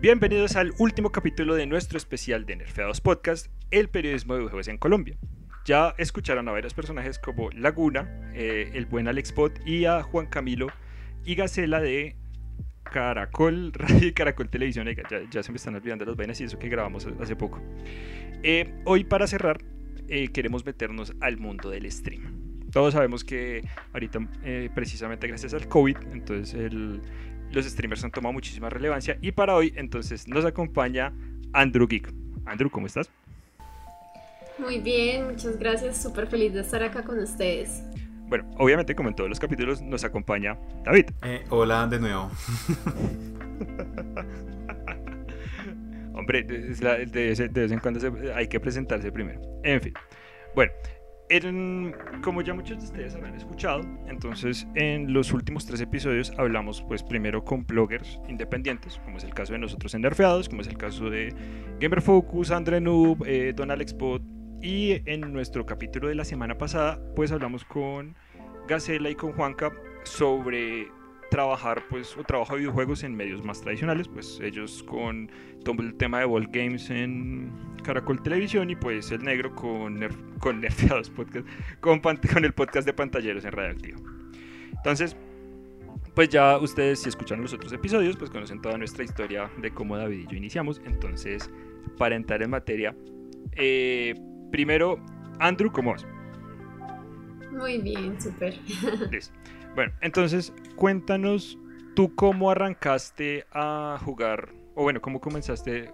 Bienvenidos al último capítulo de nuestro especial de Nerfeados Podcast, el periodismo de videojuegos en Colombia. Ya escucharon a varios personajes como Laguna, eh, el buen Alex Pot y a Juan Camilo y Gacela de Caracol Radio Caracol Televisión. Ya, se me están olvidando las vainas y eso que grabamos hace poco. Eh, hoy para cerrar eh, queremos meternos al mundo del stream. Todos sabemos que ahorita, precisamente gracias al COVID, entonces el, los streamers han tomado muchísima relevancia y para hoy entonces nos acompaña Andrew Geek. Andrew, ¿cómo estás? Muy bien, muchas gracias, súper feliz de estar acá con ustedes. Bueno, obviamente como en todos los capítulos nos acompaña David. Eh, hola de nuevo. Hombre, de, vez en cuando hay que presentarse primero. En fin. Bueno, como ya muchos de ustedes habrán escuchado, entonces en los últimos tres episodios hablamos pues primero con bloggers independientes, como es el caso de nosotros en Nerfeados, como es el caso de Gamer Focus, Andre Noob, eh, Don Alex y en nuestro capítulo de la semana pasada pues hablamos con Gacela y con Juanca sobre trabajar pues o trabajo de videojuegos en medios más tradicionales pues ellos con todo el tema de Ball Games en Caracol Televisión y pues el negro con, con Nerfeados Podcast con, con el podcast de pantalleros en Radioactivo entonces pues ya ustedes si escuchan los otros episodios pues conocen toda nuestra historia de cómo David y yo iniciamos entonces para entrar en materia eh, primero Andrew ¿cómo vas? Muy bien, súper. Bueno, entonces cuéntanos tú cómo arrancaste a jugar, o bueno, cómo comenzaste,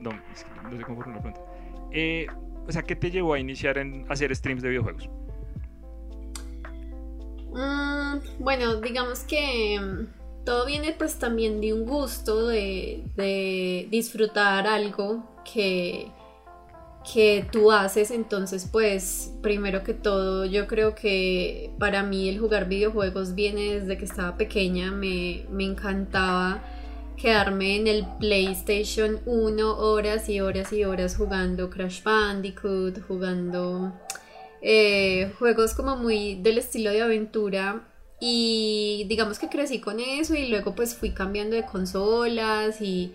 no, no sé cómo una pregunta. Eh, o sea, ¿qué te llevó a iniciar en hacer streams de videojuegos? Mm, bueno, digamos que mm, todo viene pues también de un gusto de, de disfrutar algo que que tú haces, entonces pues primero que todo yo creo que para mí el jugar videojuegos viene desde que estaba pequeña, me, encantaba quedarme en el PlayStation 1 horas y horas y horas jugando Crash Bandicoot, jugando eh, juegos como muy del estilo de aventura y digamos que crecí con eso y luego pues fui cambiando de consolas y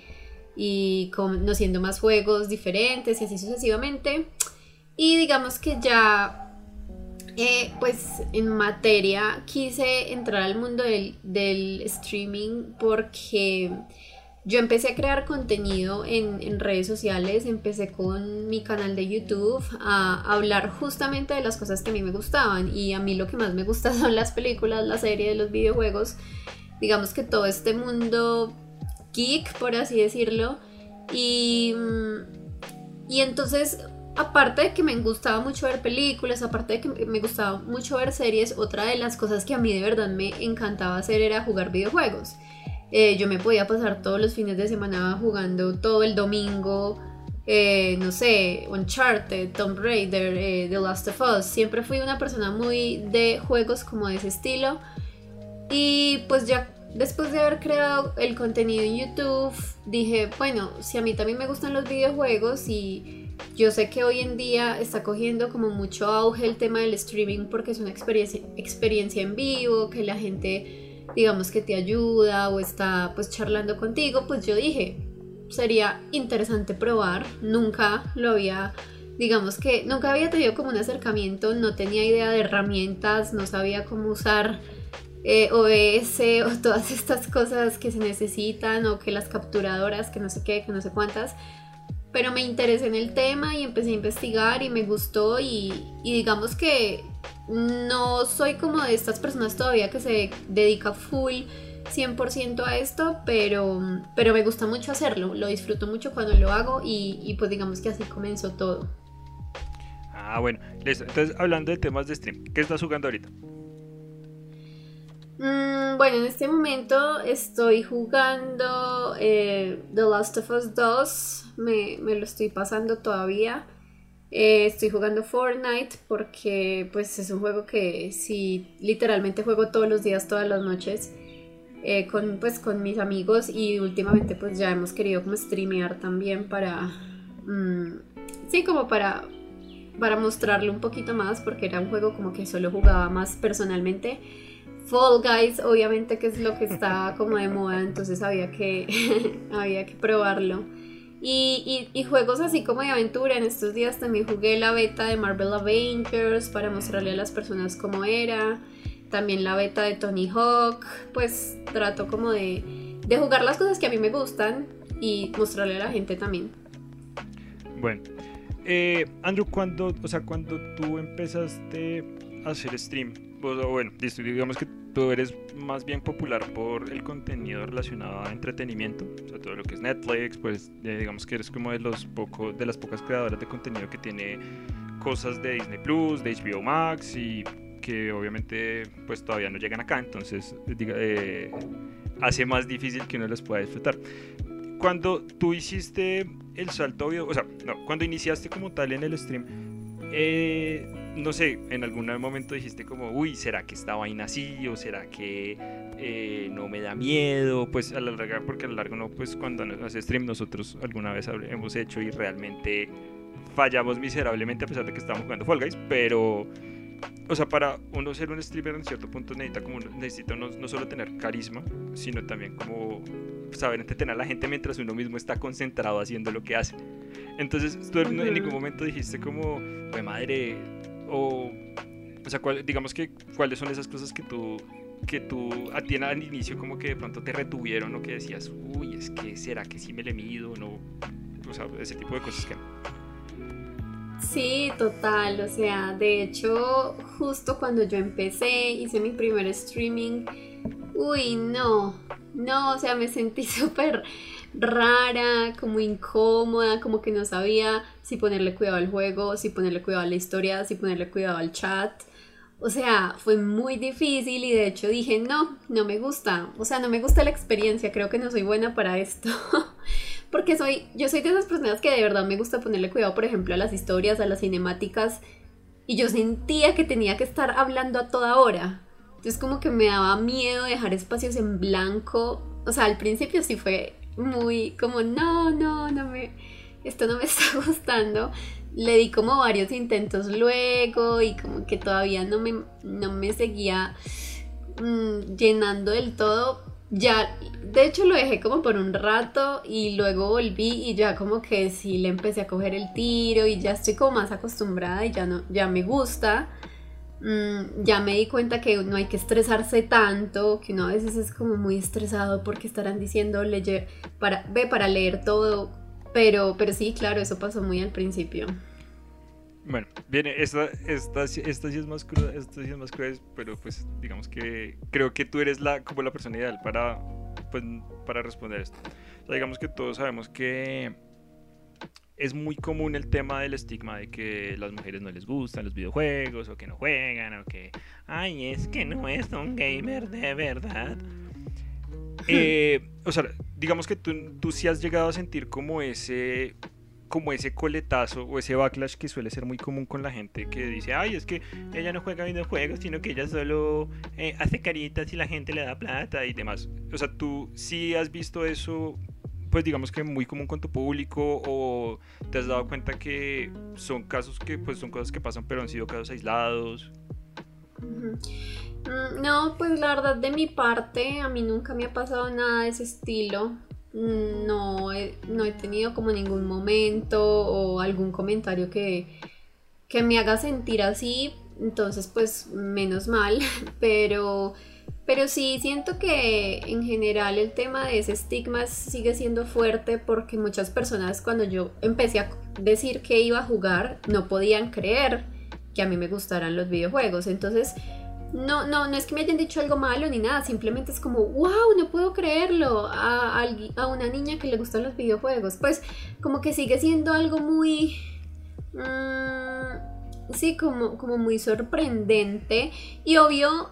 y conociendo más juegos diferentes y así sucesivamente. Y digamos que ya, eh, pues en materia, quise entrar al mundo del, del, streaming porque yo empecé a crear contenido en, en, redes sociales, empecé con mi canal de YouTube a hablar justamente de las cosas que a mí me gustaban y a mí lo que más me gusta son las películas, la serie, los videojuegos. Digamos que todo este mundo geek, por así decirlo. Y, mm, y entonces, aparte de que me gustaba mucho ver películas, aparte de que me gustaba mucho ver series, otra de las cosas que a mí de verdad me encantaba hacer era jugar videojuegos. Eh, yo me podía pasar todos los fines de semana jugando todo el domingo. Eh, no sé, Uncharted, Tomb Raider, eh, The Last of Us. Siempre fui una persona muy de juegos como de ese estilo. Y pues ya después de haber creado el contenido en YouTube, dije, bueno, si a mí también me gustan los videojuegos y yo sé que hoy en día está cogiendo como mucho auge el tema del streaming porque es una experiencia, experiencia en vivo, que la gente digamos que te ayuda o está pues charlando contigo, pues yo dije, sería interesante probar, nunca lo había digamos que nunca había tenido como un acercamiento, no tenía idea de herramientas, no sabía cómo usar eh, OBS o todas estas cosas que se necesitan o que las capturadoras, que no sé qué, que no sé cuántas. Pero me interesé en el tema y empecé a investigar y me gustó y, digamos que no soy como de estas personas todavía que se dedica full 100% a esto, pero, pero me gusta mucho hacerlo, lo disfruto mucho cuando lo hago y, y pues digamos que así comenzó todo. Ah, bueno, listo. Entonces, hablando de temas de stream, ¿qué estás jugando ahorita? Mm, bueno, en este momento estoy jugando eh, The Last of Us 2. Me, lo estoy pasando todavía. Eh, estoy jugando Fortnite porque pues es un juego que sí literalmente juego todos los días, todas las noches. Eh, con, pues, con mis amigos y últimamente pues ya hemos querido como streamear también para... Mm, sí, como para, para mostrarlo un poquito más porque era un juego como que solo jugaba más personalmente Fall Guys, obviamente que es lo que está como de moda, entonces había que, había que probarlo. Y, y, juegos así como de aventura. En estos días también jugué la beta de Marvel Avengers para mostrarle a las personas cómo era. También la beta de Tony Hawk. Pues trato como de, de jugar las cosas que a mí me gustan y mostrarle a la gente también. Bueno, eh, Andrew, cuando, o sea, cuando tú empezaste a hacer stream, bueno, digamos que tú eres más bien popular por el contenido relacionado a entretenimiento, o sea, todo lo que es Netflix, pues digamos que eres como de los poco, de las pocas creadoras de contenido que tiene cosas de Disney Plus, de HBO Max y que obviamente pues todavía no llegan acá, entonces eh, hace más difícil que uno los pueda disfrutar. Cuando tú hiciste el salto, o sea, no, cuando iniciaste como tal en el stream, eh, no sé, en algún momento dijiste como, uy, ¿será que esta vaina así? ¿O será que eh, no me da miedo? Pues a la larga, porque a lo largo no, pues cuando hace stream nosotros alguna vez hemos hecho y realmente fallamos miserablemente a pesar de que estábamos jugando Fall Guys, pero... O sea, para uno ser un streamer en cierto punto necesita como necesita no, no solo tener carisma, sino también como saber entretener a la gente mientras uno mismo está concentrado haciendo lo que hace. Entonces, tú en ningún momento dijiste como, pues madre, o, o sea, digamos que cuáles son esas cosas que tú que tú a ti al inicio como que de pronto te retuvieron o que decías, uy, es que será que sí me le mido o no, o sea, ese tipo de cosas que Sí, total, o sea, de hecho, justo cuando yo empecé, hice mi primer streaming, uy, no, no, o sea, me sentí súper rara, como incómoda, como que no sabía si ponerle cuidado al juego, si ponerle cuidado a la historia, si ponerle cuidado al chat. O sea, fue muy difícil y de hecho dije, no, no me gusta. O sea, no me gusta la experiencia, creo que no soy buena para esto. Porque soy, yo soy de esas personas que de verdad me gusta ponerle cuidado, por ejemplo, a las historias, a las cinemáticas. Y yo sentía que tenía que estar hablando a toda hora. Entonces como que me daba miedo dejar espacios en blanco. O sea, al principio sí fue muy como, no, no, no me, esto no me está gustando. Le di como varios intentos luego y como que todavía no me, no me seguía mm, llenando del todo. Ya, de hecho lo dejé como por un rato y luego volví y ya como que sí le empecé a coger el tiro y ya estoy como más acostumbrada y ya no, ya me gusta. Mm, ya me di cuenta que no hay que estresarse tanto, que uno a veces es como muy estresado porque estarán diciendo leer, para, ve para leer todo, pero, pero sí, claro, eso pasó muy al principio. Bueno, viene, esta, esta, esta sí es más cruda, esta sí es más cruda, pero pues digamos que creo que tú eres la, como la persona ideal para, pues, para responder esto. O sea, digamos que todos sabemos que es muy común el tema del estigma de que las mujeres no les gustan los videojuegos o que no juegan o que, ay, es que no es un gamer de verdad. Eh, o sea, digamos que tú, tú sí has llegado a sentir como ese como ese coletazo o ese backlash que suele ser muy común con la gente que dice, ay, es que ella no juega videojuegos, sino que ella solo eh, hace caritas y la gente le da plata y demás. O sea, tú sí has visto eso pues digamos que muy común con tu público o te has dado cuenta que son casos que pues son cosas que pasan pero han sido casos aislados? Mm, no, pues la verdad de mi parte a mí nunca me ha pasado nada de ese estilo. Mm, no he, no he tenido como ningún momento o algún comentario que, que me haga sentir así. Entonces pues menos mal, pero... Pero sí, siento que en general el tema de ese estigma sigue siendo fuerte porque muchas personas cuando yo empecé a decir que iba a jugar no podían creer que a mí me gustaran los videojuegos. Entonces, no, no, no es que me hayan dicho algo malo ni nada, simplemente es como, wow, no puedo creerlo a, una niña que le gustan los videojuegos. Pues como que sigue siendo algo muy... Mm, sí, como, como muy sorprendente. Y obvio,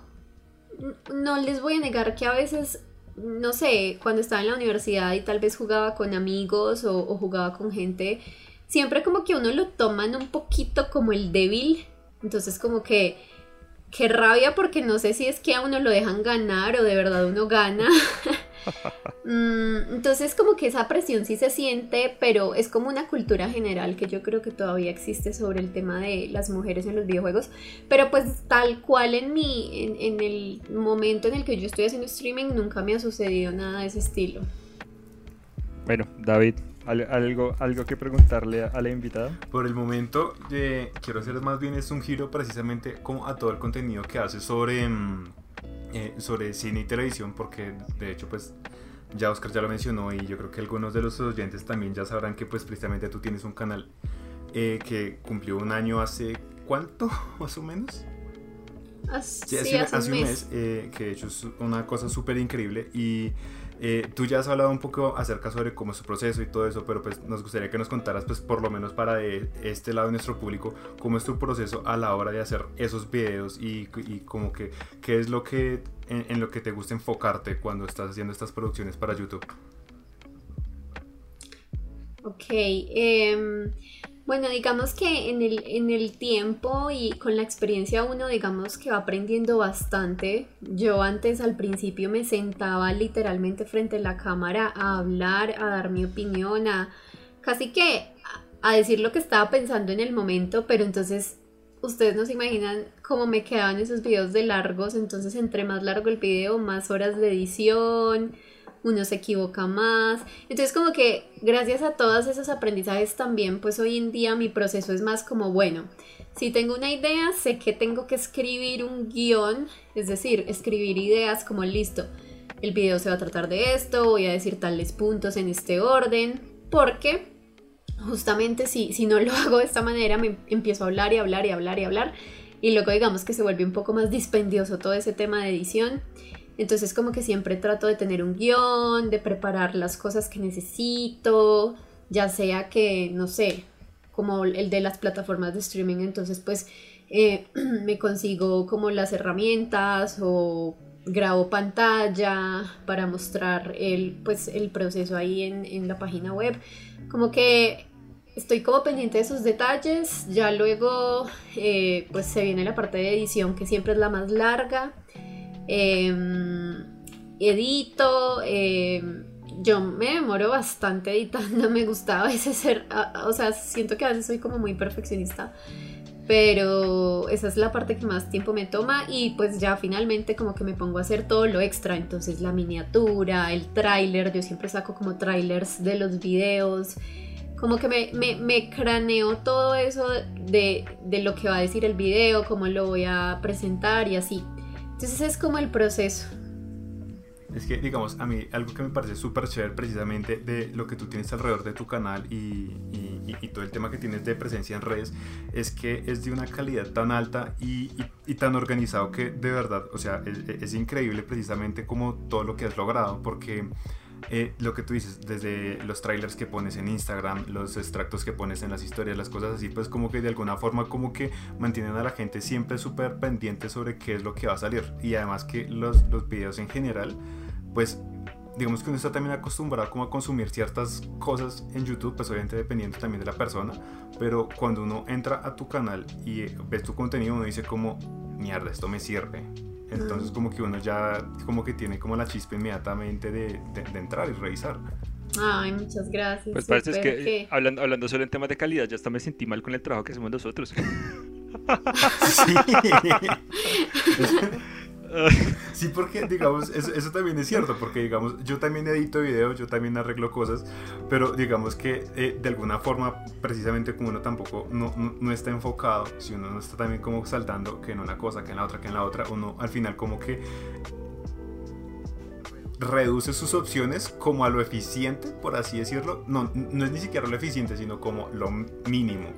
no les voy a negar que a veces, no sé, cuando estaba en la universidad y tal vez jugaba con amigos o, jugaba con gente, siempre como que uno lo toman un poquito como el débil. Entonces como que, qué rabia porque no sé si es que a uno lo dejan ganar o de verdad uno gana. Mm, entonces como que esa presión sí se siente, pero es como una cultura general que yo creo que todavía existe sobre el tema de las mujeres en los videojuegos. Pero pues tal cual en mi, en, el momento en el que yo estoy haciendo streaming, nunca me ha sucedido nada de ese estilo. Bueno, David, ¿algo, algo que preguntarle a, la invitada? Por el momento, eh, quiero hacer más bien es un giro precisamente como a todo el contenido que hace sobre, mm, eh, sobre cine y televisión, porque de hecho pues ya Oscar ya lo mencionó y yo creo que algunos de los oyentes también ya sabrán que pues precisamente tú tienes un canal eh, que cumplió un año hace cuánto más o menos sí, hace, un mes, eh, que de hecho es una cosa súper increíble y eh, tú ya has hablado un poco acerca sobre cómo es su proceso y todo eso, pero pues nos gustaría que nos contaras, pues por lo menos para este lado de nuestro público, cómo es tu proceso a la hora de hacer esos videos y, y como que qué es lo que en, lo que te gusta enfocarte cuando estás haciendo estas producciones para YouTube. Ok, eh, bueno, digamos que en el, en el tiempo y con la experiencia uno, digamos que va aprendiendo bastante. Yo antes al principio me sentaba literalmente frente a la cámara a hablar, a dar mi opinión, a casi que a decir lo que estaba pensando en el momento, pero entonces ustedes no se imaginan cómo me quedaban esos videos de largos, entonces entre más largo el video, más horas de edición uno se equivoca más. Entonces como que gracias a todos esos aprendizajes también, pues hoy en día mi proceso es más como, bueno, si tengo una idea, sé que tengo que escribir un guion, es decir, escribir ideas como listo. El video se va a tratar de esto, voy a decir tales puntos en este orden, porque justamente si, si no lo hago de esta manera, me empiezo a hablar y hablar y hablar y hablar, y luego digamos que se vuelve un poco más dispendioso todo ese tema de edición. Entonces como que siempre trato de tener un guion, de preparar las cosas que necesito, ya sea que, no sé, como el de las plataformas de streaming, entonces pues eh, me consigo como las herramientas o grabo pantalla para mostrar el, pues, el proceso ahí en, la página web. Como que estoy como pendiente de esos detalles, ya luego eh, pues se viene la parte de edición que siempre es la más larga Em, edito, em, yo me demoro bastante editando, me gustaba a veces ser, o sea, siento que a veces soy como muy perfeccionista, pero esa es la parte que más tiempo me toma y pues ya finalmente como que me pongo a hacer todo lo extra, entonces la miniatura, el tráiler, yo siempre saco como trailers de los videos, como que me, me, me craneo todo eso de, de lo que va a decir el video, cómo lo voy a presentar y así. Entonces es como el proceso. Es que, digamos, a mí algo que me parece súper chévere precisamente de lo que tú tienes alrededor de tu canal y, y, todo el tema que tienes de presencia en redes es que es de una calidad tan alta y, tan organizado que de verdad, o sea, es, es increíble precisamente como todo lo que has logrado porque eh, lo que tú dices, desde los trailers que pones en Instagram, los extractos que pones en las historias, las cosas así, pues como que de alguna forma como que mantienen a la gente siempre súper pendiente sobre qué es lo que va a salir. Y además que los, los videos en general, pues digamos que uno está también acostumbrado como a consumir ciertas cosas en YouTube, pues obviamente dependiendo también de la persona, pero cuando uno entra a tu canal y ves tu contenido, uno dice como, mierda, esto me sirve entonces como que uno ya como que tiene como la chispa inmediatamente de, de, entrar y revisar. Ay, muchas gracias. Pues parece que, Hablando, hablando solo en temas de calidad, ya hasta me sentí mal con el trabajo que hacemos nosotros. sí. sí, porque digamos, eso, también es cierto, porque digamos, yo también edito videos, yo también arreglo cosas, pero digamos que eh, de alguna forma, precisamente como uno tampoco no, no, está enfocado, si uno no está también como saltando que en una cosa, que en la otra, que en la otra, uno al final como que reduce sus opciones como a lo eficiente, por así decirlo. No, no es ni siquiera lo eficiente, sino como lo mínimo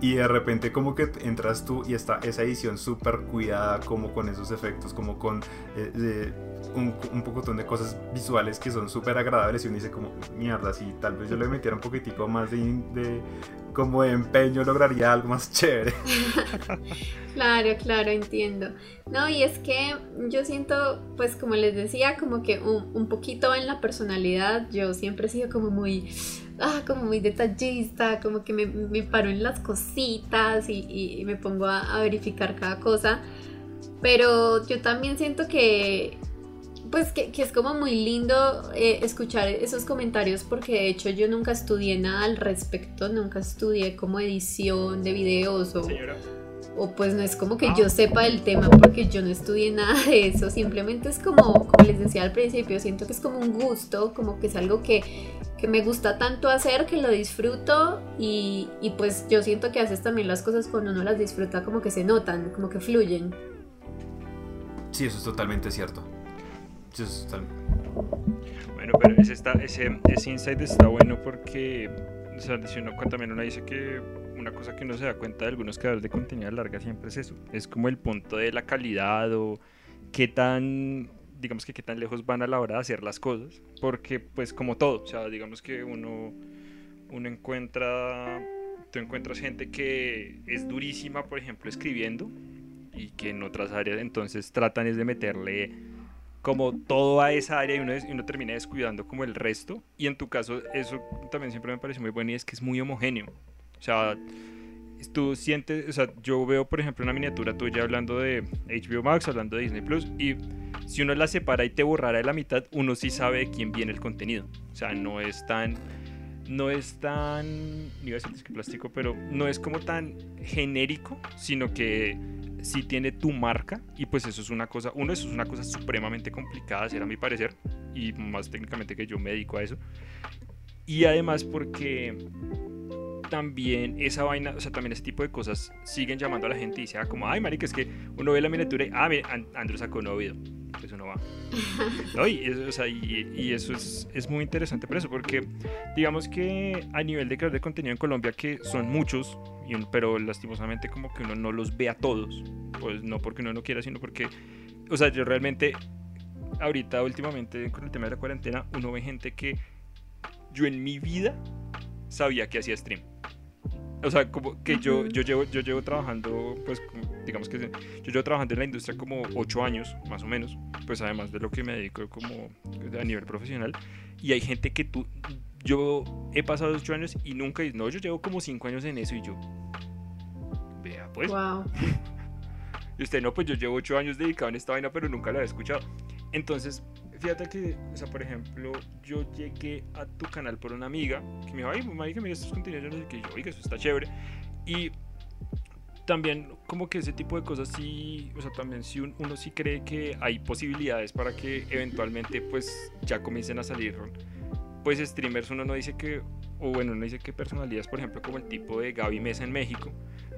y de repente como que entras tú y está esa edición súper cuidada como con esos efectos, como con eh, un, un pocotón de cosas visuales que son súper agradables y uno dice como mierda, si tal vez yo le metiera un poquitico más de, de como empeño lograría algo más chévere. claro, claro, entiendo. No, y es que yo siento, pues como les decía, como que un, un poquito en la personalidad, yo siempre he sido como muy ah, como muy detallista, como que me, me paro en las cositas y, me pongo a, verificar cada cosa. Pero yo también siento que, pues que, es como muy lindo eh, escuchar esos comentarios porque de hecho yo nunca estudié nada al respecto, nunca estudié como edición de videos o, o pues no es como que yo ah. sepa el tema porque yo no estudié nada de eso, simplemente es como, como les decía al principio, siento que es como un gusto, como que es algo que, que me gusta tanto hacer que lo disfruto y, y pues yo siento que haces también las cosas cuando uno las disfruta como que se notan, como que fluyen. Sí, eso es totalmente cierto. Bueno, pero ese, está, ese, ese insight está bueno porque, o sea, si uno, también uno dice que una cosa que uno se da cuenta de algunos creadores de contenido larga siempre es eso. Es como el punto de la calidad o qué tan, digamos que qué tan lejos van a la hora de hacer las cosas. Porque, pues, como todo, o sea, digamos que uno, uno encuentra, tú encuentras gente que es durísima, por ejemplo, escribiendo y que en otras áreas entonces tratan es de meterle como todo a esa área y uno, termina descuidando como el resto. Y en tu caso, eso también siempre me parece muy bueno y es que es muy homogéneo. O sea, tú sientes, o sea, yo veo por ejemplo una miniatura tuya hablando de HBO Max, hablando de Disney Plus, y si uno la separa y te borrara de la mitad, uno sí sabe de quién viene el contenido. O sea, no es tan, no es tan, iba a decir plástico, pero no es como tan genérico, sino que si tiene tu marca y pues eso es una cosa, uno, eso es una cosa supremamente complicada hacer a mi parecer y más técnicamente que yo me dedico a eso. Y además porque también esa vaina, o sea, también ese tipo de cosas siguen llamando a la gente y dice, ah, como, ay, marica, es que uno ve la miniatura y, ah, Andrew sacó un nuevo video. Eso no va. ¿No? Y, o sea, y, eso es, es, muy interesante por eso, porque digamos que a nivel de crear de contenido en Colombia, que son muchos, pero lastimosamente como que uno no los ve a todos, pues no porque uno no quiera, sino porque, o sea, yo realmente, ahorita últimamente con el tema de la cuarentena, uno ve gente que yo en mi vida sabía que hacía stream. O sea, como que yo, yo, llevo, yo llevo trabajando, pues, digamos que yo llevo trabajando en la industria como 8 años, más o menos, pues además de lo que me dedico como a nivel profesional. Y hay gente que tú, yo he pasado 8 años y nunca, no, yo llevo como 5 años en eso y yo, vea, pues. Wow. Y usted no, pues yo llevo 8 años dedicado en esta vaina, pero nunca la he escuchado. Entonces, fíjate que, o sea, por ejemplo, yo llegué a tu canal por una amiga que me dijo, ay, que mira estos contenidos, yo qué, yo, oiga, eso está chévere. Y también como que ese tipo de cosas sí, o sea, también si uno sí cree que hay posibilidades para que eventualmente pues ya comiencen a salir pues streamers, uno no dice que, o bueno, no dice que personalidades, por ejemplo, como el tipo de Gaby Mesa en México,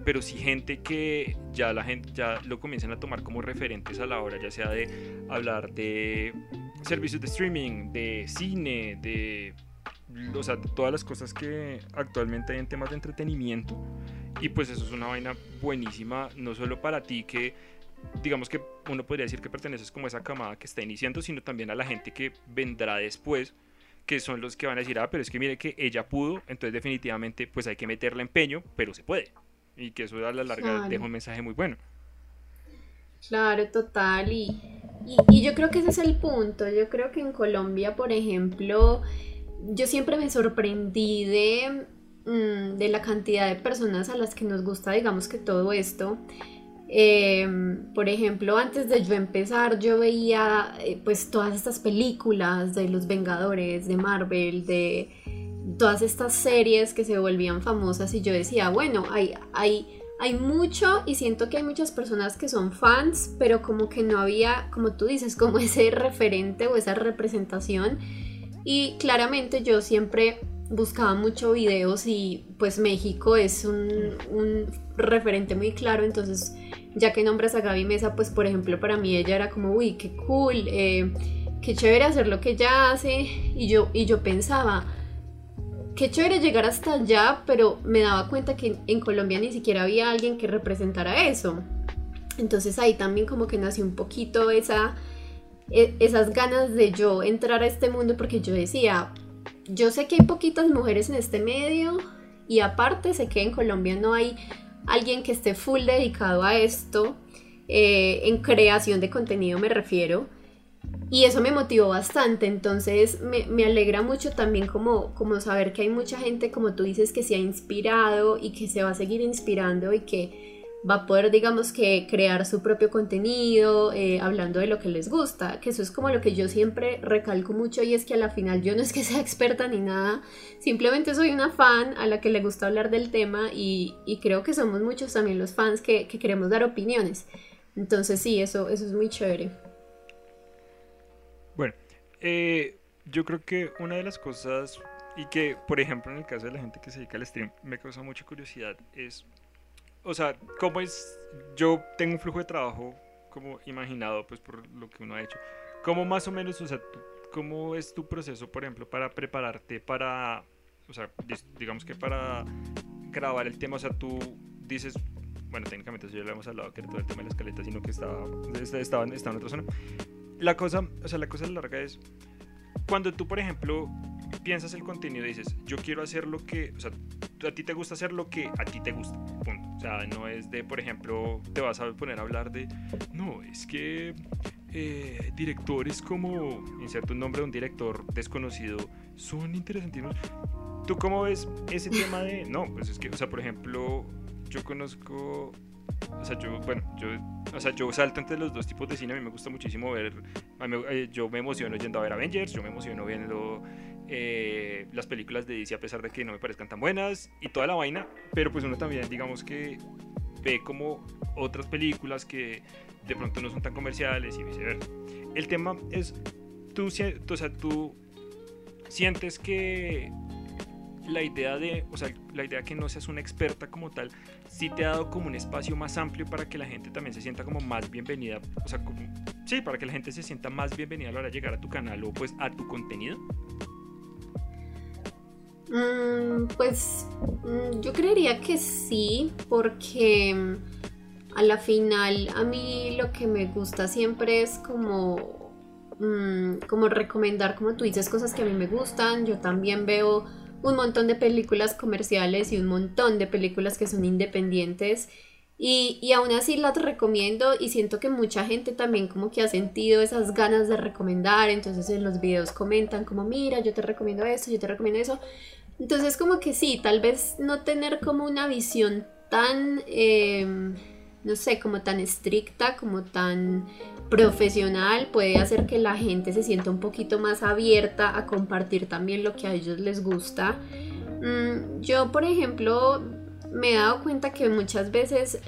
pero sí gente que ya la gente ya lo comienzan a tomar como referentes a la hora, ya sea de hablar de servicios de streaming, de cine, de o sea, todas las cosas que actualmente hay en temas de entretenimiento. Y pues eso es una vaina buenísima, no solo para ti que digamos que uno podría decir que perteneces como a esa camada que está iniciando, sino también a la gente que vendrá después, que son los que van a decir, ah, pero es que mire que ella pudo, entonces definitivamente pues hay que meterle empeño, pero se puede. Y que eso a la larga deja un mensaje muy bueno. Claro, total. Y, y, yo creo que ese es el punto. Yo creo que en Colombia, por ejemplo, yo siempre me sorprendí de, mm, de la cantidad de personas a las que nos gusta, digamos que todo esto. Em, por ejemplo, antes de yo empezar, yo veía eh, pues todas estas películas de los Vengadores, de Marvel, de todas estas series que se volvían famosas y yo decía, bueno, hay, hay hay mucho y siento que hay muchas personas que son fans, pero como que no había, como tú dices, como ese referente o esa representación. Y claramente yo siempre buscaba mucho videos y pues México es un, referente muy claro, entonces ya que nombras a Gaby Mesa, pues por ejemplo para mí ella era como, uy, qué cool, eh, qué chévere hacer lo que ella hace y yo, y yo pensaba, qué chévere llegar hasta allá, pero me daba cuenta que en Colombia ni siquiera había alguien que representara eso. Entonces ahí también como que nació un poquito esa, e, esas ganas de yo entrar a este mundo porque yo decía, yo sé que hay poquitas mujeres en este medio y aparte sé que en Colombia no hay alguien que esté full dedicado a esto, eh, en creación de contenido me refiero. Y eso me motivó bastante, entonces me, me, alegra mucho también como, como saber que hay mucha gente, como tú dices, que se ha inspirado y que se va a seguir inspirando y que va a poder, digamos que, crear su propio contenido, eh, hablando de lo que les gusta, que eso es como lo que yo siempre recalco mucho y es que a la final yo no es que sea experta ni nada, simplemente soy una fan a la que le gusta hablar del tema y, creo que somos muchos también los fans que, queremos dar opiniones. Entonces sí, eso, eso es muy chévere. Eh, yo creo que una de las cosas y que, por ejemplo, en el caso de la gente que se dedica al stream, me causa mucha curiosidad es o sea, ¿cómo es? Yo tengo un flujo de trabajo como imaginado, pues por lo que uno ha hecho. ¿Cómo más o menos, o sea, cómo es tu proceso, por ejemplo, para prepararte para, o sea, digamos que para grabar el tema, o sea, tú dices, bueno, técnicamente eso ya lo hemos hablado, que era todo el tema de la escaleta, sino que estaba, estaba, estaba en otra zona. La cosa, o sea, la cosa larga es, cuando tú, por ejemplo, piensas el contenido y dices, yo quiero hacer lo que, o sea, a ti te gusta hacer lo que a ti te gusta. O sea, no es de, por ejemplo, te vas a poner a hablar de, no, es que eh, directores como, inserto un nombre de un director desconocido, son interesantísimos. ¿Tú cómo ves ese tema de, no, pues es que, o sea, por ejemplo, yo conozco o sea, yo, bueno, yo, o sea, yo salto entre los dos tipos de cine. A mí me gusta muchísimo ver. Eh, yo me emociono yendo a ver Avengers, yo me emociono viendo eh, las películas de DC a pesar de que no me parezcan tan buenas y toda la vaina. Pero pues uno también, digamos que ve como otras películas que de pronto no son tan comerciales y viceversa. El tema es, tú, o sea, tú sientes que la idea de, o sea, la idea que no seas una experta como tal, sí te ha dado como un espacio más amplio para que la gente también se sienta como más bienvenida, o sea, sí, para que la gente se sienta más bienvenida a la hora de llegar a tu canal o pues a tu contenido. Mm, pues mm, yo creería que sí, porque mm, a la final a mí lo que me gusta siempre es como como recomendar, como tú dices, cosas que a mí me gustan. Yo también veo un montón de películas comerciales y un montón de películas que son independientes. Y, y, aún así las recomiendo y siento que mucha gente también como que ha sentido esas ganas de recomendar, entonces en los videos comentan como mira, yo te recomiendo esto, yo te recomiendo eso. Entonces como que sí, tal vez no tener como una visión tan, em, no sé, como tan estricta, como tan profesional puede hacer que la gente se sienta un poquito más abierta a compartir también lo que a ellos les gusta. Mm, yo, por ejemplo, me he dado cuenta que muchas veces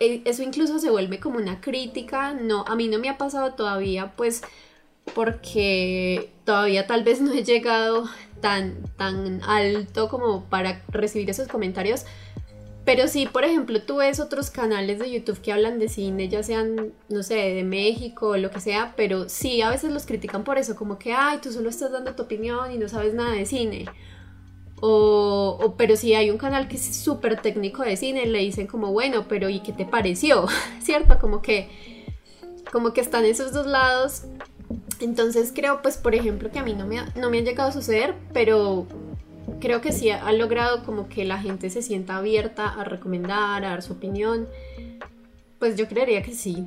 e, eso incluso se vuelve como una crítica. No, a mí no me ha pasado todavía, pues porque todavía tal vez no he llegado tan, tan alto como para recibir esos comentarios, pero sí, por ejemplo, tú ves otros canales de YouTube que hablan de cine, ya sean, no sé, de México o lo que sea, pero sí, a veces los critican por eso, como que, ay, tú solo estás dando tu opinión y no sabes nada de cine. O, pero si hay un canal que es súper técnico de cine, le dicen como, bueno, pero ¿y qué te pareció? ¿Cierto? Como que, como que están esos dos lados. Entonces creo, pues, por ejemplo, que a mí no me, no me han llegado a suceder, pero creo que sí ha logrado como que la gente se sienta abierta a recomendar, a dar su opinión. Pues yo creería que sí.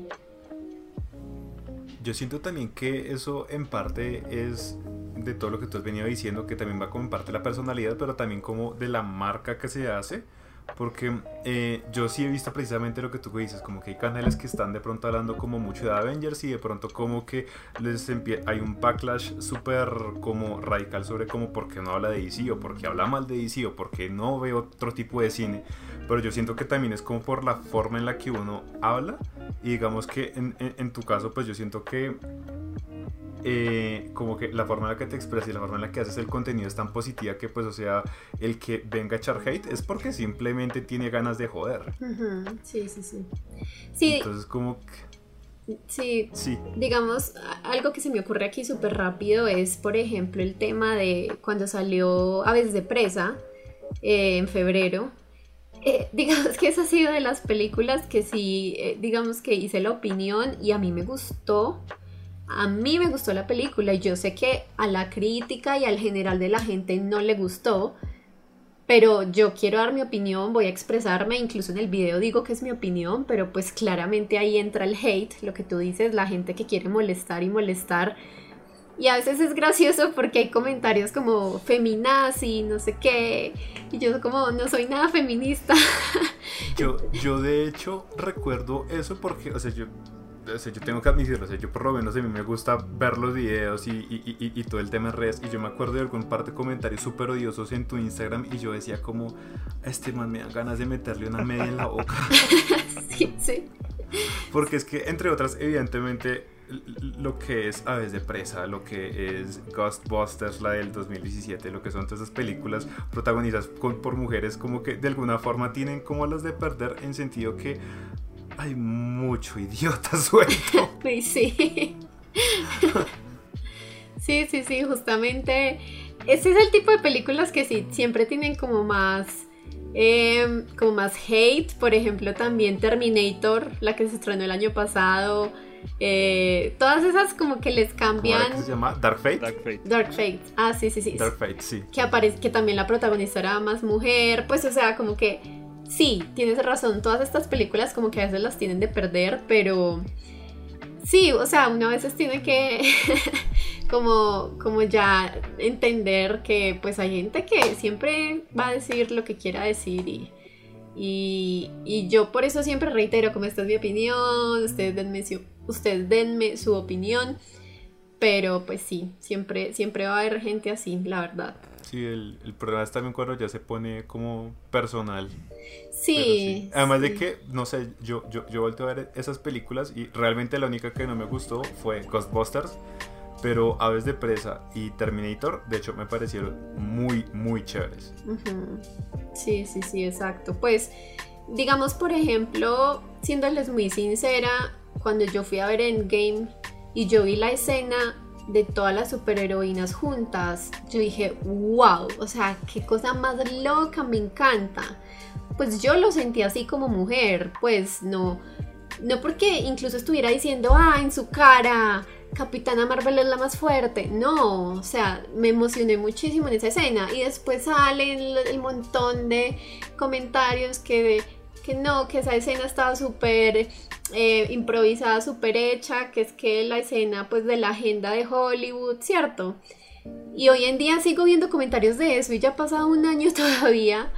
Yo siento también que eso en parte es de todo lo que tú has venido diciendo, que también va como en parte de la personalidad, pero también como de la marca que se hace porque eh, yo sí he visto precisamente lo que tú dices, como que hay canales que están de pronto hablando como mucho de Avengers y de pronto como que les hay un backlash súper como radical sobre como por qué no habla de DC o por qué habla mal de DC o por qué no ve otro tipo de cine. Pero yo siento que también es como por la forma en la que uno habla y digamos que en, en tu caso pues yo siento que eh, como que la forma en la que te expresas y la forma en la que haces el contenido es tan positiva que pues o sea, el que venga a echar hate es porque simplemente tiene ganas de joder. Sí, sí, sí. Sí. Entonces como Sí, digamos, algo que se me ocurre aquí súper rápido es, por ejemplo, el tema de cuando salió Aves de Presa eh, en febrero. Eh, digamos que esa ha sido de las películas que sí, digamos que hice la opinión y a mí me gustó a mí me gustó la película y yo sé que a la crítica y al general de la gente no le gustó, pero yo quiero dar mi opinión, voy a expresarme, incluso en el video digo que es mi opinión, pero pues claramente ahí entra el hate, lo que tú dices, la gente que quiere molestar y molestar. Y a veces es gracioso porque hay comentarios como feminazi, no sé qué. Y yo como, no soy nada feminista. Yo, yo de hecho recuerdo eso porque, o sea, yo o sea, yo tengo que admitirlo, o sea, yo por lo menos a mí me gusta ver los videos y, y, y, y todo el tema de redes. Y yo me acuerdo de algún par de comentarios súper odiosos en tu Instagram y yo decía como, este man me da ganas de meterle una media en la boca. sí, sí. Porque es que, entre otras, evidentemente, lo que es Aves de Presa, lo que es Ghostbusters, la del 2017, lo que son todas esas películas protagonizadas por mujeres, como que de alguna forma tienen como las de perder en sentido que hay mucho idiota suelto. Sí, sí. sí, sí, sí, justamente. Ese es el tipo de películas que sí, siempre tienen como más. Eh, como más hate. Por ejemplo, también Terminator, la que se estrenó el año pasado. Eh, todas esas como que les cambian. ¿Cómo se llama? Dark Fate. Dark Fate. Dark Fate. Ah, sí, sí, sí. Dark Fate, sí. Que aparece, que también la protagonista era más mujer. Pues, o sea, como que sí, tienes razón, todas estas películas como que a veces las tienen de perder, pero sí, o sea, uno a veces tiene que como, como ya entender que pues hay gente que siempre va a decir lo que quiera decir y, y, yo por eso siempre reitero como esta es mi opinión, ustedes denme su, ustedes denme su opinión, pero pues sí, siempre, siempre va a haber gente así, la verdad. Sí, el, el problema es también cuando ya se pone como personal. Sí. Además de que, no sé, yo, yo, yo volteo a ver esas películas y realmente la única que no me gustó fue Ghostbusters. Pero Aves de Presa y Terminator, de hecho, me parecieron muy, muy chéveres. Sí, sí, sí, exacto. Pues, digamos, por ejemplo, siéndoles muy sincera, cuando yo fui a ver Endgame y yo vi la escena de todas las superheroínas juntas, yo dije, wow, o sea, qué cosa más loca, me encanta pues yo lo sentí así como mujer, pues no, no porque incluso estuviera diciendo, ah, en su cara, Capitana Marvel es la más fuerte, no, o sea, me emocioné muchísimo en esa escena y después salen el, montón de comentarios que, que no, que esa escena estaba súper eh, improvisada, súper hecha, que es que la escena pues de la agenda de Hollywood, ¿cierto? Y hoy en día sigo viendo comentarios de eso y ya ha pasado un año todavía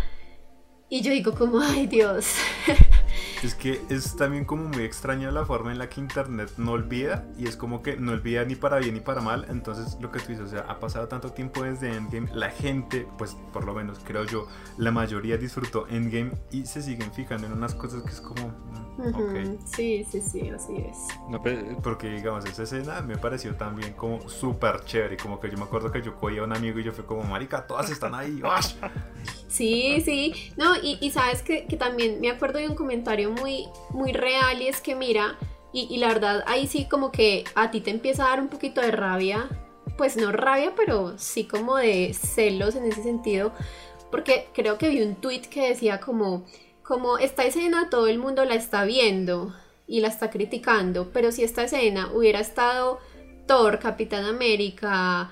y yo digo como, ay Dios. Es que es también como muy extraña la forma en la que Internet no olvida y es como que no olvida ni para bien ni para mal. Entonces lo que tú dices, o sea, ha pasado tanto tiempo desde Endgame, la gente, pues por lo menos creo yo, la mayoría disfrutó Endgame y se siguen fijando en unas cosas que es como, mm, Sí, sí, sí, así es. Pues, porque digamos, esa escena me pareció también como súper chévere, como que yo me acuerdo que yo cogía a un amigo y yo fui como, marica, todas están ahí. Sí, sí, no, y, sabes que, que también me acuerdo de un comentario muy, muy real y es que mira, y, la verdad ahí sí como que a ti te empieza a dar un poquito de rabia, pues no rabia, pero sí como de celos en ese sentido, porque creo que vi un tweet que decía como, como esta escena todo el mundo la está viendo y la está criticando, pero si esta escena hubiera estado Thor, Capitán América,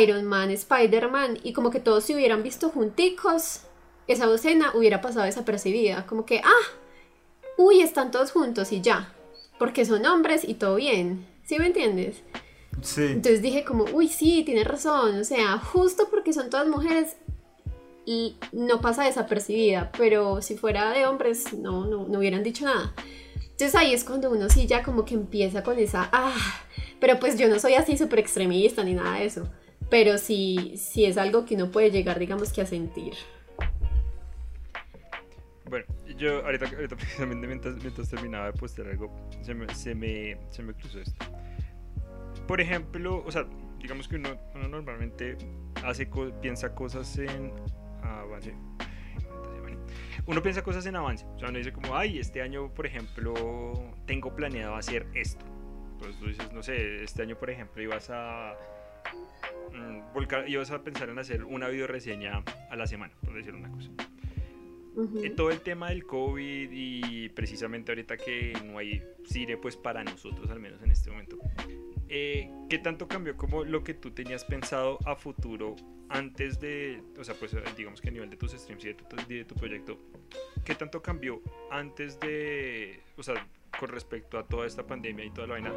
Iron Man, Spider-Man y como que todos se hubieran visto junticos, esa escena hubiera pasado desapercibida, como que, ah, uy, están todos juntos y ya, porque son hombres y todo bien, ¿sí me entiendes? Sí. Entonces dije como, uy, sí, tienes razón, o sea, justo porque son todas mujeres y no pasa desapercibida, pero si fuera de hombres no, no, no hubieran dicho nada. Entonces ahí es cuando uno sí ya como que empieza con esa, ah, pero pues yo no soy así súper extremista ni nada de eso, pero sí, sí es algo que uno puede llegar, digamos que a sentir. Bueno, yo ahorita, precisamente mientras, terminaba de postear algo, se me, se, me, se me cruzó esto. Por ejemplo, o sea, digamos que uno, normalmente hace piensa cosas en avance. Uno piensa cosas en avance. O sea, uno dice como, ay, este año, por ejemplo, tengo planeado hacer esto. Entonces tú dices, no sé, este año, por ejemplo, ibas a volcar, ibas a pensar en hacer una video reseña a la semana, por decir una cosa. Eh, todo el tema del COVID y precisamente ahorita que no hay cine pues para nosotros al menos en este momento. Eh, ¿Qué tanto cambió como lo que tú tenías pensado a futuro antes de, o sea, pues digamos que a nivel de tus streams y de tu, de tu proyecto, ¿qué tanto cambió antes de, o sea, con respecto a toda esta pandemia y toda la vaina?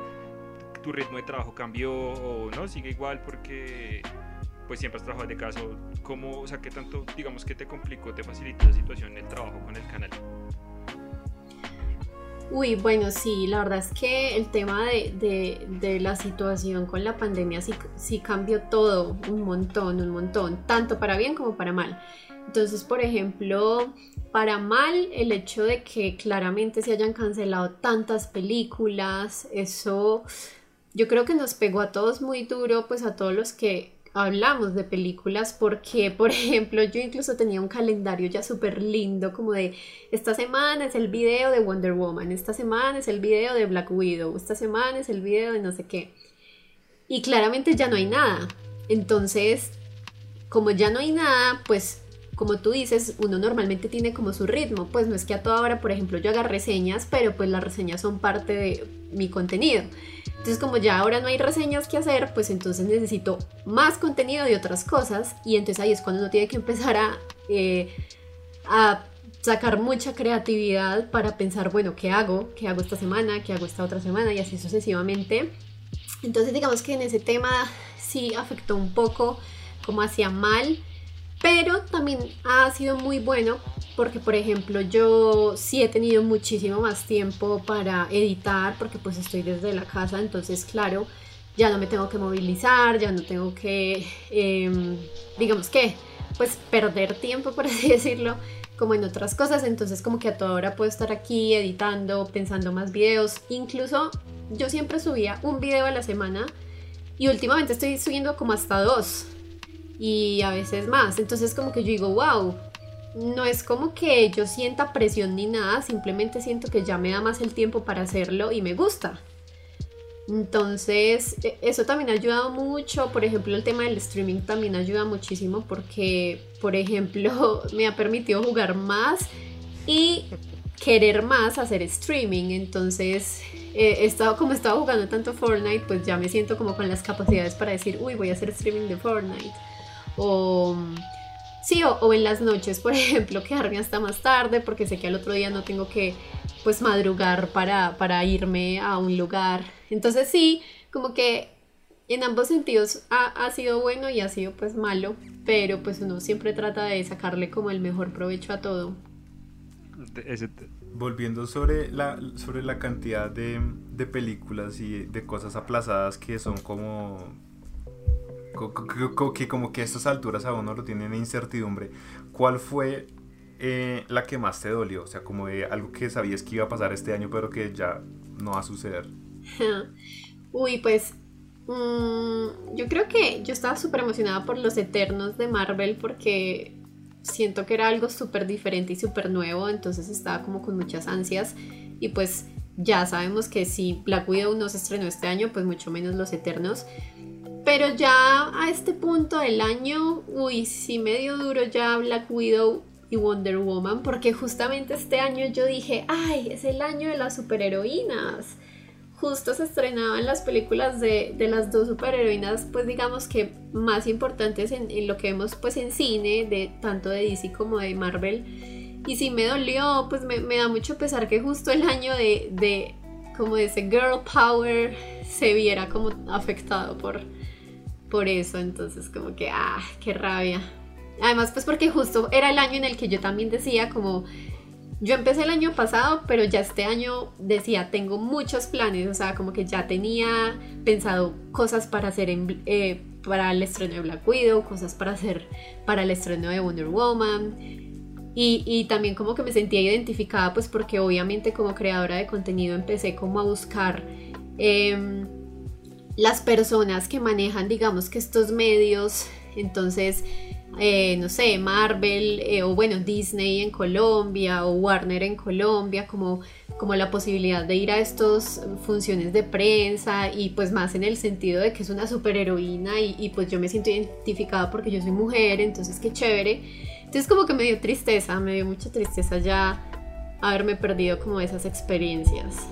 Tu ritmo de trabajo cambió o no, sigue igual porque pues siempre has trabajado de casa. ¿Cómo, o sea, qué tanto, digamos, que te complicó, te facilitó la situación el trabajo con el canal? Uy, bueno, sí, la verdad es que el tema de, la situación con la pandemia sí, sí cambió todo un montón, un montón, tanto para bien como para mal. Entonces, por ejemplo, para mal el hecho de que claramente se hayan cancelado tantas películas, eso yo creo que nos pegó a todos muy duro, pues a todos los que hablamos de películas porque, por ejemplo, yo incluso tenía un calendario ya súper lindo como de esta semana es el video de Wonder Woman, esta semana es el video de Black Widow, esta semana es el video de no sé qué. Y claramente ya no hay nada. Entonces, como ya no hay nada, pues como tú dices, uno normalmente tiene como su ritmo, pues no es que a toda hora, por ejemplo, yo haga reseñas, pero pues las reseñas son parte de mi contenido. Entonces como ya ahora no hay reseñas que hacer, pues entonces necesito más contenido de otras cosas y entonces ahí es cuando uno tiene que empezar a, eh, a sacar mucha creatividad para pensar, bueno, ¿qué hago? ¿Qué hago esta semana? ¿Qué hago esta otra semana? Y así sucesivamente. Entonces digamos que en ese tema sí afectó un poco como hacía mal pero también ha sido muy bueno porque por ejemplo yo sí he tenido muchísimo más tiempo para editar porque pues estoy desde la casa. Entonces claro ya no me tengo que movilizar ya no tengo que em, digamos que pues perder tiempo por así decirlo como en otras cosas. Entonces como que a toda hora puedo estar aquí editando pensando más videos. Incluso yo siempre subía un video a la semana y últimamente estoy subiendo como hasta dos y a veces más. Entonces como que yo digo, wow, no es como que yo sienta presión ni nada, simplemente siento que ya me da más el tiempo para hacerlo y me gusta. Entonces, e, eso también ha ayudado mucho. Por ejemplo, el tema del streaming también ayuda muchísimo porque, por ejemplo, me ha permitido jugar más y querer más hacer streaming. Entonces, he estado, como estaba jugando tanto Fortnite, pues ya me siento como con las capacidades para decir, uy, voy a hacer streaming de Fortnite. O sí, o, en las noches, por ejemplo, quedarme hasta más tarde porque sé que al otro día no tengo que pues madrugar para, para irme a un lugar. Entonces sí, como que en ambos sentidos ha, ha, sido bueno y ha sido pues malo, pero pues uno siempre trata de sacarle como el mejor provecho a todo. Volviendo sobre la, sobre la cantidad de, de películas y de cosas aplazadas que son como que como que a estas alturas a uno lo tienen incertidumbre, ¿cuál fue eh, la que más te dolió? O sea, como de algo que sabías que iba a pasar este año, pero que ya no va a suceder. Uy, pues mm, yo creo que yo estaba súper emocionada por los Eternos de Marvel porque siento que era algo súper diferente y súper nuevo, entonces estaba como con muchas ansias y pues ya sabemos que si Black Widow no se estrenó este año, pues mucho menos los Eternos. Pero ya a este punto del año, uy, sí medio duro ya Black Widow y Wonder Woman, porque justamente este año yo dije, ay, es el año de las superheroínas. Justo se estrenaban las películas de, las dos superheroínas, pues digamos que más importantes en, lo que vemos pues en cine, de tanto de DC como de Marvel. Y sí me dolió, pues me, da mucho pesar que justo el año de, de como de ese girl power se viera como afectado por, por eso, entonces como que, ah, qué rabia. Además, pues porque justo era el año en el que yo también decía como, yo empecé el año pasado, pero ya este año decía, tengo muchos planes, o sea, como que ya tenía pensado cosas para hacer eh, para el estreno de Black Widow, cosas para hacer para el estreno de Wonder Woman. Y, también como que me sentía identificada, pues porque obviamente como creadora de contenido empecé como a buscar... Em, las personas que manejan, digamos que estos medios, entonces, eh, no sé, Marvel eh, o bueno, Disney en Colombia o Warner en Colombia, como, como la posibilidad de ir a estas funciones de prensa y pues más en el sentido de que es una superheroína y, y pues yo me siento identificada porque yo soy mujer, entonces qué chévere. Entonces como que me dio tristeza, me dio mucha tristeza ya haberme perdido como esas experiencias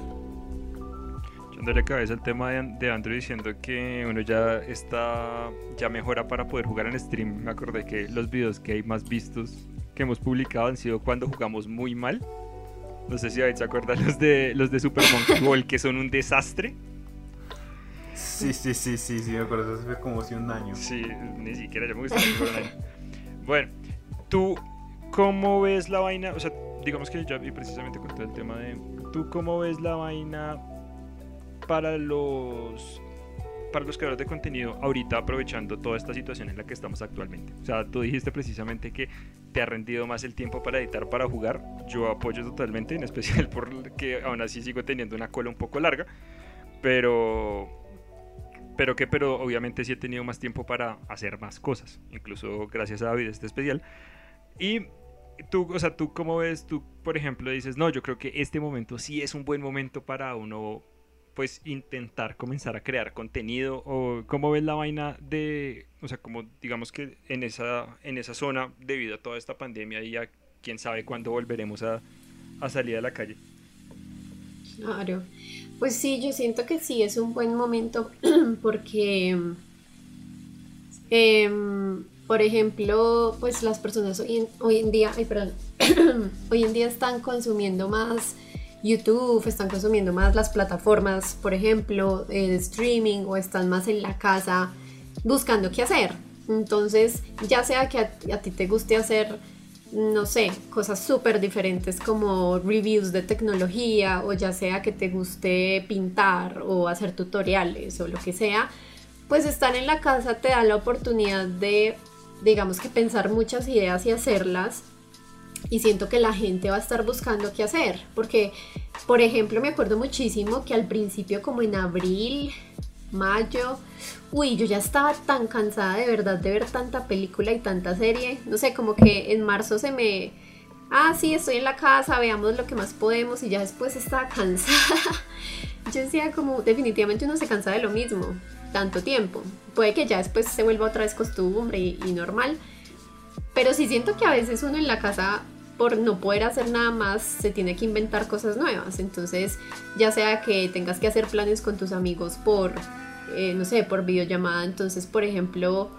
dándole cabeza al tema de, Android diciendo que uno ya está, ya mejora para poder jugar en stream. Me acordé que los videos que hay más vistos que hemos publicado han sido cuando jugamos muy mal. No sé si se acuerdan los de, los de Super Monkey Ball que son un desastre. Sí, sí, sí, sí, sí, me acuerdo, eso fue como si un año. Sí, ni siquiera yo me gustaba un año. Bueno, tú, ¿cómo ves la vaina? O sea, digamos que ya vi precisamente con todo el tema de... ¿Tú cómo ves la vaina para los para los creadores de contenido ahorita aprovechando toda esta situación en la que estamos actualmente. O sea, tú dijiste precisamente que te ha rendido más el tiempo para editar, para jugar. Yo apoyo totalmente, en especial porque aún así sigo teniendo una cola un poco larga. Pero, pero que, pero obviamente sí he tenido más tiempo para hacer más cosas, incluso gracias a David este especial. Y tú, o sea, tú cómo ves, tú por ejemplo dices, no, yo creo que este momento sí es un buen momento para uno pues intentar comenzar a crear contenido o cómo ves la vaina de, o sea, como digamos que en esa, en esa zona debido a toda esta pandemia y a quién sabe cuándo volveremos a, a salir a la calle. Claro, pues sí, yo siento que sí es un buen momento porque, em, por ejemplo, pues las personas hoy en, hoy en día, ay, perdón, hoy en día están consumiendo más YouTube, están consumiendo más las plataformas, por ejemplo, de streaming o están más en la casa buscando qué hacer. Entonces, ya sea que a, ti te guste hacer, no sé, cosas súper diferentes como reviews de tecnología o ya sea que te guste pintar o hacer tutoriales o lo que sea, pues estar en la casa te da la oportunidad de, digamos que pensar muchas ideas y hacerlas y siento que la gente va a estar buscando qué hacer, porque, por ejemplo, me acuerdo muchísimo que al principio, como en abril, mayo, uy, yo ya estaba tan cansada de verdad de ver tanta película y tanta serie, no sé, como que en marzo se me... Ah, sí, estoy en la casa, veamos lo que más podemos y ya después estaba cansada. Yo decía como definitivamente uno se cansa de lo mismo, tanto tiempo. Puede que ya después se vuelva otra vez costumbre y, normal, pero sí siento que a veces uno en la casa por no poder hacer nada más, se tiene que inventar cosas nuevas. Entonces, ya sea que tengas que hacer planes con tus amigos por, eh, no sé, por videollamada. Entonces, por ejemplo,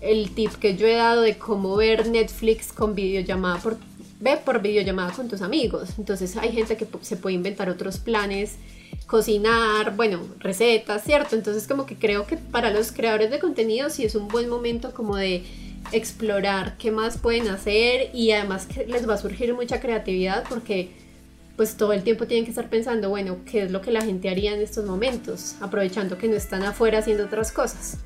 el tip que yo he dado de cómo ver Netflix con videollamada por ve por videollamada con tus amigos. Entonces hay gente que se puede inventar otros planes, cocinar, bueno, recetas, ¿cierto? Entonces como que creo que para los creadores de contenido sí es un buen momento como de explorar qué más pueden hacer y además que les va a surgir mucha creatividad porque pues todo el tiempo tienen que estar pensando, bueno, qué es lo que la gente haría en estos momentos, aprovechando que no están afuera haciendo otras cosas.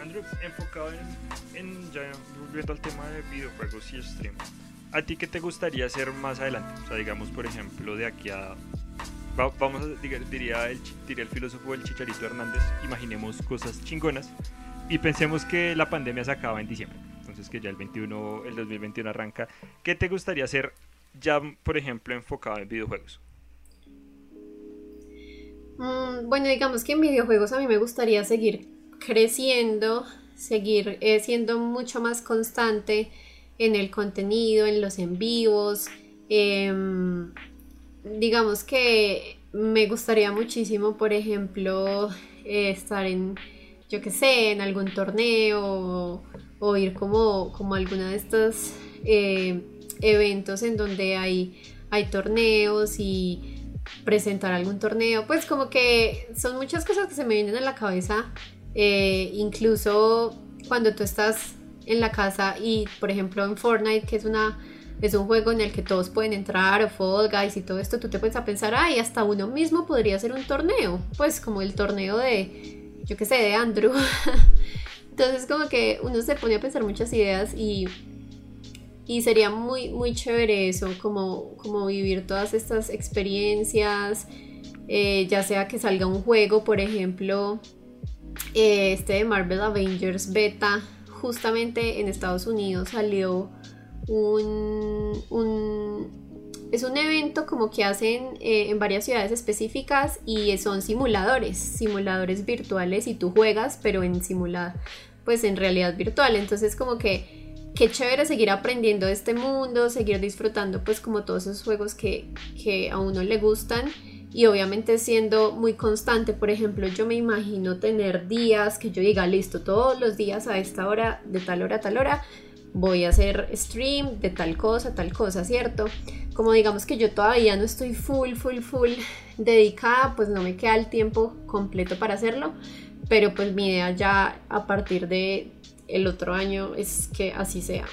Andrew, enfocado en, en ya volviendo al tema de videojuegos y stream, ¿a ti qué te gustaría hacer más adelante? O sea, digamos, por ejemplo, de aquí a vamos a, diría el, diría el filósofo el Chicharito Hernández, imaginemos cosas chingonas y pensemos que la pandemia se acaba en diciembre, entonces que ya el 21, el 2021 arranca. ¿Qué te gustaría hacer ya, por ejemplo, enfocado en videojuegos? Mm, bueno, digamos que en videojuegos a mí me gustaría seguir creciendo, seguir eh, siendo mucho más constante en el contenido, en los en vivos. Em, digamos que me gustaría muchísimo, por ejemplo, eh, estar en yo qué sé, en algún torneo o, ir como, como alguna de estos eh, eventos en donde hay, hay torneos y presentar algún torneo, pues como que son muchas cosas que se me vienen a la cabeza, eh, incluso cuando tú estás en la casa y por ejemplo en Fortnite, que es una es un juego en el que todos pueden entrar, o Fall Guys y todo esto, tú te puedes a pensar, ay, hasta uno mismo podría ser un torneo, pues como el torneo de, yo qué sé, de Andrew. Entonces como que uno se pone a pensar muchas ideas y, y sería muy, muy chévere eso, como, como vivir todas estas experiencias, eh, ya sea que salga un juego, por ejemplo, eh, este de Marvel Avengers Beta, justamente en Estados Unidos salió un, un es un evento como que hacen eh, en varias ciudades específicas y son simuladores, simuladores virtuales y tú juegas, pero en simulada, pues en realidad virtual. Entonces como que qué chévere seguir aprendiendo de este mundo, seguir disfrutando pues como todos esos juegos que, a uno le gustan y obviamente siendo muy constante. Por ejemplo, yo me imagino tener días que yo diga, listo, todos los días a esta hora, de tal hora tal hora, voy a hacer stream de tal cosa, tal cosa, ¿cierto? Como digamos que yo todavía no estoy full, full, full dedicada, pues no me queda el tiempo completo para hacerlo, pero pues mi idea ya a partir de el otro año es que así sea.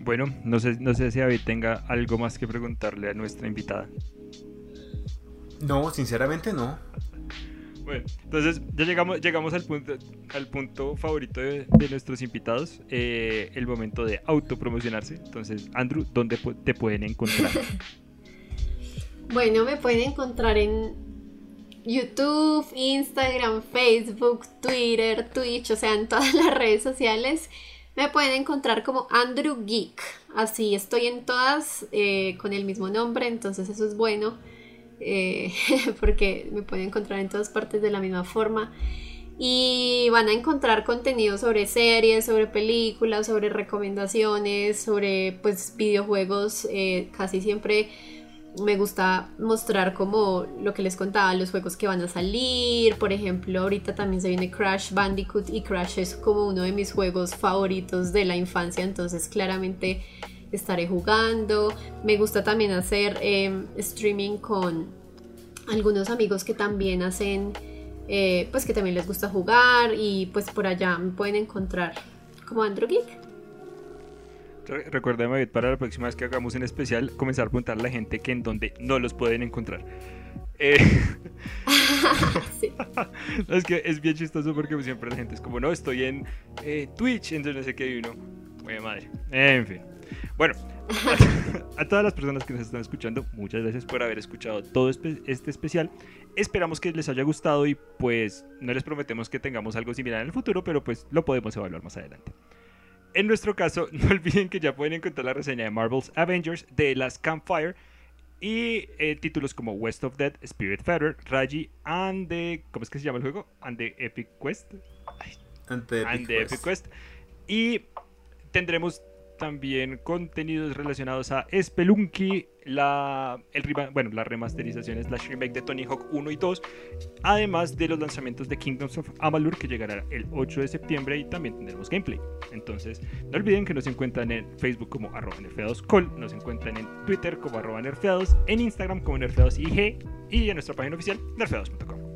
Bueno, no sé, no sé si David tenga algo más que preguntarle a nuestra invitada. No, sinceramente no. Entonces ya llegamos, llegamos al punto, al punto favorito de, nuestros invitados, eh, el momento de autopromocionarse. Entonces, Andrew, ¿dónde te pueden encontrar? bueno, me pueden encontrar en YouTube, Instagram, Facebook, Twitter, Twitch, o sea, en todas las redes sociales. Me pueden encontrar como Andrew Geek. Así estoy en todas eh, con el mismo nombre, entonces eso es bueno. Eh, porque me pueden encontrar en todas partes de la misma forma. Y van a encontrar contenido sobre series, sobre películas, sobre recomendaciones, sobre pues videojuegos. Eh, casi siempre me gusta mostrar como lo que les contaba, los juegos que van a salir. Por ejemplo, ahorita también se viene Crash Bandicoot y Crash es como uno de mis juegos favoritos de la infancia. Entonces claramente estaré jugando. Me gusta también hacer em, streaming con algunos amigos que también hacen, eh, pues que también les gusta jugar y pues por allá me pueden encontrar como Andrew Geek. Recuerda, para la próxima vez que hagamos en especial, comenzar a preguntarle a la gente que en donde no los pueden encontrar. Eh... es que es bien chistoso porque siempre la gente es como, no, estoy en eh, Twitch, entonces no sé qué, y uno, madre. En fin. Bueno, a, todas las personas que nos están escuchando, muchas gracias por haber escuchado todo este especial. Esperamos que les haya gustado y pues no les prometemos que tengamos algo similar en el futuro, pero pues lo podemos evaluar más adelante. En nuestro caso, no olviden que ya pueden encontrar la reseña de Marvel's Avengers de las Campfire y eh, títulos como West of Dead, Spirit Feather, Raji and the... ¿Cómo es que se llama el juego? And the Epic Quest. and the Epic Quest. Y tendremos también contenidos relacionados a Spelunky, la, el, bueno, la remasterización slash remake de Tony Hawk 1 y 2, además de los lanzamientos de Kingdoms of Amalur que llegará el 8 de septiembre y también tendremos gameplay. Entonces, no olviden que nos encuentran en Facebook como arroba nerfeadoscol, nos encuentran en Twitter como arroba nerfeados, en Instagram como nerfeadosigg y en nuestra página oficial nerfeados.com.